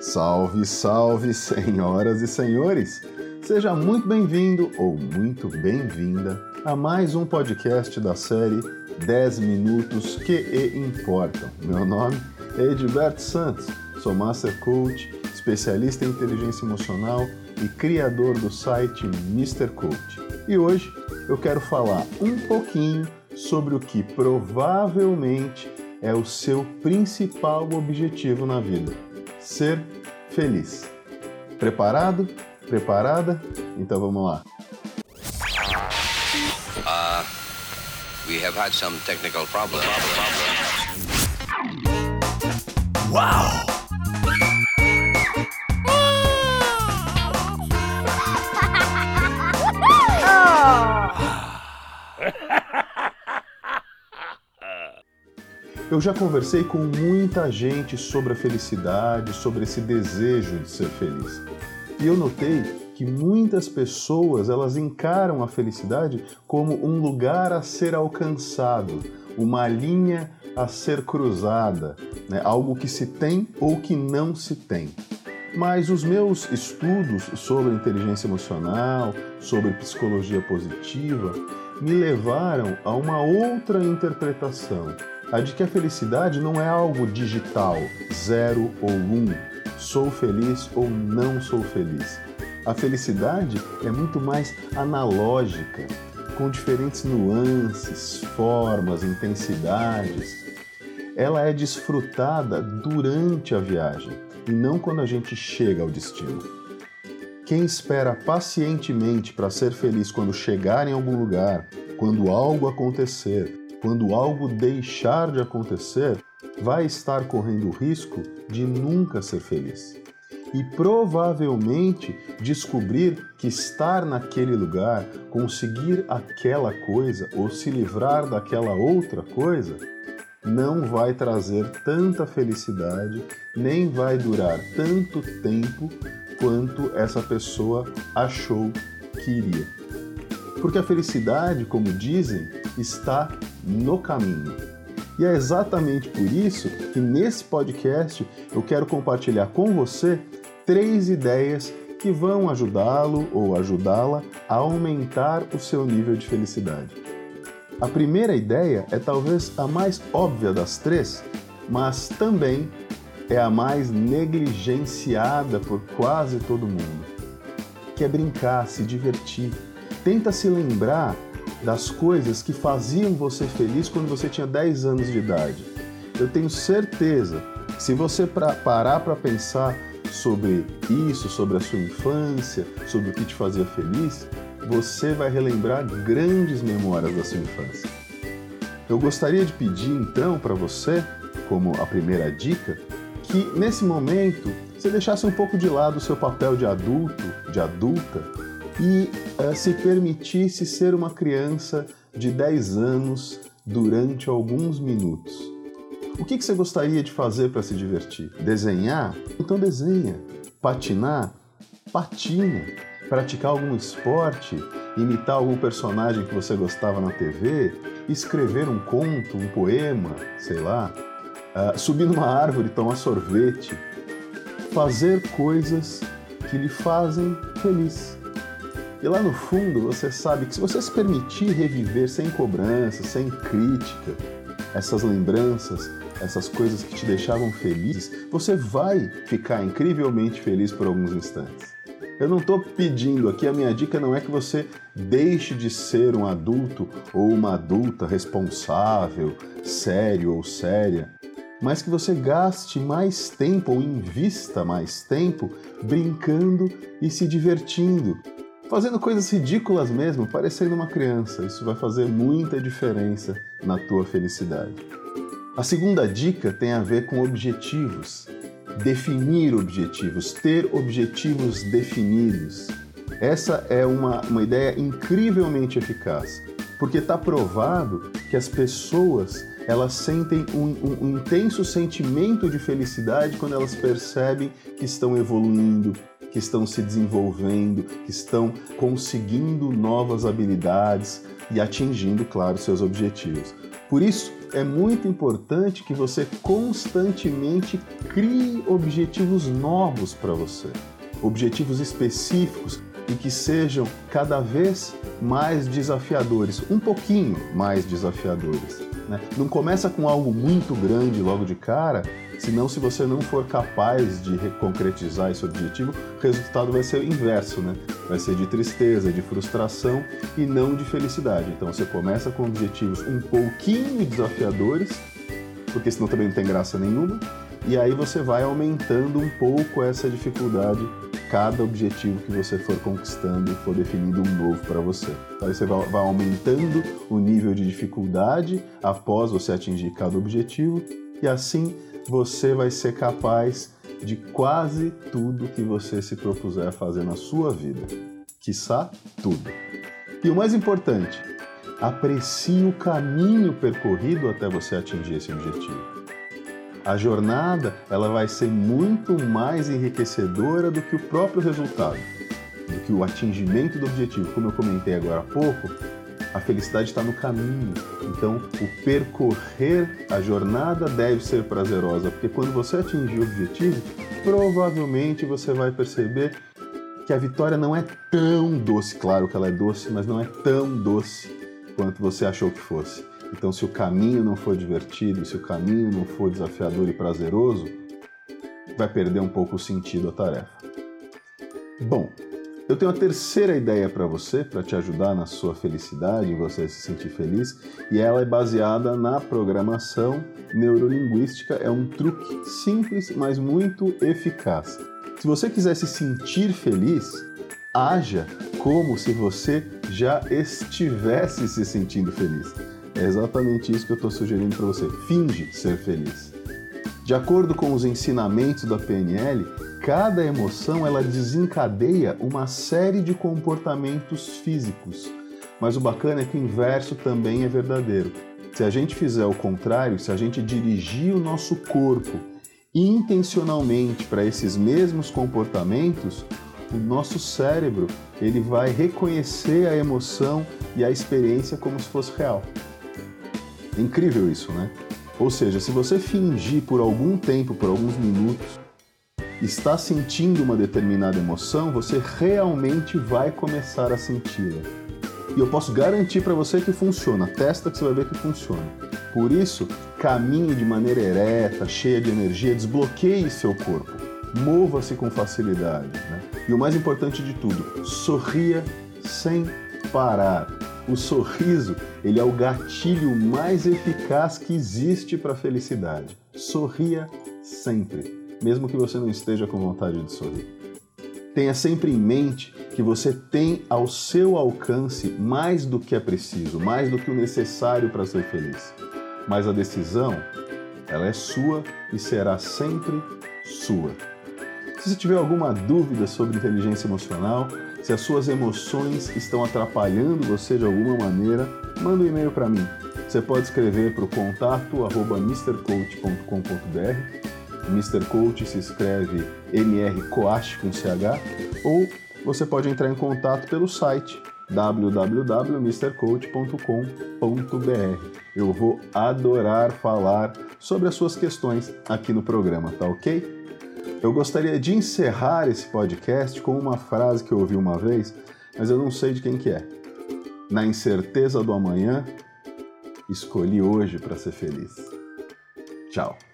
Salve, salve, senhoras e senhores! Seja muito bem-vindo ou muito bem-vinda a mais um podcast da série 10 Minutos que Importam. Meu nome é Edilberto Santos, sou Master Coach, especialista em inteligência emocional e criador do site Mr. Coach. E hoje eu quero falar um pouquinho sobre o que provavelmente é o seu principal objetivo na vida: ser feliz. Preparado? Preparada? Então vamos lá. Uh, we have had some technical problems. Wow! Eu já conversei com muita gente sobre a felicidade, sobre esse desejo de ser feliz. E eu notei que muitas pessoas elas encaram a felicidade como um lugar a ser alcançado, uma linha a ser cruzada, né? algo que se tem ou que não se tem. Mas os meus estudos sobre inteligência emocional, sobre psicologia positiva, me levaram a uma outra interpretação a de que a felicidade não é algo digital, zero ou um, sou feliz ou não sou feliz. A felicidade é muito mais analógica, com diferentes nuances, formas, intensidades. Ela é desfrutada durante a viagem e não quando a gente chega ao destino. Quem espera pacientemente para ser feliz quando chegar em algum lugar, quando algo acontecer, quando algo deixar de acontecer, vai estar correndo o risco de nunca ser feliz. E provavelmente descobrir que estar naquele lugar, conseguir aquela coisa ou se livrar daquela outra coisa, não vai trazer tanta felicidade, nem vai durar tanto tempo quanto essa pessoa achou que iria. Porque a felicidade, como dizem, está no caminho. E é exatamente por isso que nesse podcast eu quero compartilhar com você três ideias que vão ajudá-lo ou ajudá-la a aumentar o seu nível de felicidade. A primeira ideia é talvez a mais óbvia das três, mas também é a mais negligenciada por quase todo mundo. Que é brincar, se divertir. Tenta se lembrar das coisas que faziam você feliz quando você tinha 10 anos de idade. Eu tenho certeza se você pra, parar para pensar sobre isso, sobre a sua infância, sobre o que te fazia feliz, você vai relembrar grandes memórias da sua infância. Eu gostaria de pedir então para você, como a primeira dica, que nesse momento você deixasse um pouco de lado o seu papel de adulto, de adulta, e uh, se permitisse ser uma criança de 10 anos durante alguns minutos. O que, que você gostaria de fazer para se divertir? Desenhar? Então desenha. Patinar? Patina. Praticar algum esporte? Imitar algum personagem que você gostava na TV? Escrever um conto, um poema, sei lá? Uh, subir numa árvore, tomar sorvete? Fazer coisas que lhe fazem feliz. E lá no fundo você sabe que se você se permitir reviver sem cobrança, sem crítica, essas lembranças, essas coisas que te deixavam felizes, você vai ficar incrivelmente feliz por alguns instantes. Eu não estou pedindo aqui, a minha dica não é que você deixe de ser um adulto ou uma adulta responsável, sério ou séria, mas que você gaste mais tempo ou invista mais tempo brincando e se divertindo, fazendo coisas ridículas mesmo, parecendo uma criança. Isso vai fazer muita diferença na tua felicidade. A segunda dica tem a ver com objetivos. Definir objetivos, ter objetivos definidos. Essa é uma, uma ideia incrivelmente eficaz, porque está provado que as pessoas elas sentem um, um, um, intenso sentimento de felicidade quando elas percebem que estão evoluindo, que estão se desenvolvendo, que estão conseguindo novas habilidades e atingindo, claro, seus objetivos. Por isso, é muito importante que você constantemente crie objetivos novos para você, objetivos específicos e que sejam cada vez mais desafiadores, um pouquinho mais desafiadores. Né? Não começa com algo muito grande logo de cara, senão se você não for capaz de concretizar esse objetivo, o resultado vai ser o inverso, né? Vai ser de tristeza, de frustração e não de felicidade. Então você começa com objetivos um pouquinho desafiadores, porque senão também não tem graça nenhuma, e aí você vai aumentando um pouco essa dificuldade cada objetivo que você for conquistando e for definindo um novo para você. Então aí você vai, vai aumentando o nível de dificuldade após você atingir cada objetivo e assim você vai ser capaz de quase tudo que você se propuser a fazer na sua vida. Quiçá tudo. E o mais importante, aprecie o caminho percorrido até você atingir esse objetivo. A jornada ela vai ser muito mais enriquecedora do que o próprio resultado, do que o atingimento do objetivo. Como eu comentei agora há pouco, a felicidade está no caminho. Então, o percorrer a jornada deve ser prazerosa, porque quando você atingir o objetivo, provavelmente você vai perceber que a vitória não é tão doce. Claro que ela é doce, mas não é tão doce quanto você achou que fosse. Então, se o caminho não for divertido, se o caminho não for desafiador e prazeroso, vai perder um pouco o sentido a tarefa. Bom, eu tenho a terceira ideia para você, para te ajudar na sua felicidade, você se sentir feliz, e ela é baseada na programação neurolinguística. É um truque simples, mas muito eficaz. Se você quiser se sentir feliz, haja como se você já estivesse se sentindo feliz. É exatamente isso que eu estou sugerindo para você. Finge ser feliz. De acordo com os ensinamentos da PNL, cada emoção ela desencadeia uma série de comportamentos físicos. Mas o bacana é que o inverso também é verdadeiro. Se a gente fizer o contrário, se a gente dirigir o nosso corpo intencionalmente para esses mesmos comportamentos, o nosso cérebro ele vai reconhecer a emoção e a experiência como se fosse real. É incrível isso, né? Ou seja, se você fingir por algum tempo, por alguns minutos, está sentindo uma determinada emoção, você realmente vai começar a senti-la. E eu posso garantir para você que funciona. Testa que você vai ver que funciona. Por isso, caminhe de maneira ereta, cheia de energia, desbloqueie seu corpo. Mova-se com facilidade. Né? E o mais importante de tudo, sorria sem parar. O sorriso, ele é o gatilho mais eficaz que existe para a felicidade. Sorria sempre, mesmo que você não esteja com vontade de sorrir. Tenha sempre em mente que você tem ao seu alcance mais do que é preciso, mais do que o necessário para ser feliz. Mas a decisão, ela é sua e será sempre sua. Se você tiver alguma dúvida sobre inteligência emocional, se as suas emoções estão atrapalhando você de alguma maneira, manda um e-mail para mim. Você pode escrever para o contato Mr. Coach se escreve mrcoach com ch ou você pode entrar em contato pelo site www.mrcoach.com.br. Eu vou adorar falar sobre as suas questões aqui no programa, tá ok? Eu gostaria de encerrar esse podcast com uma frase que eu ouvi uma vez, mas eu não sei de quem que é. Na incerteza do amanhã, escolhi hoje para ser feliz. Tchau.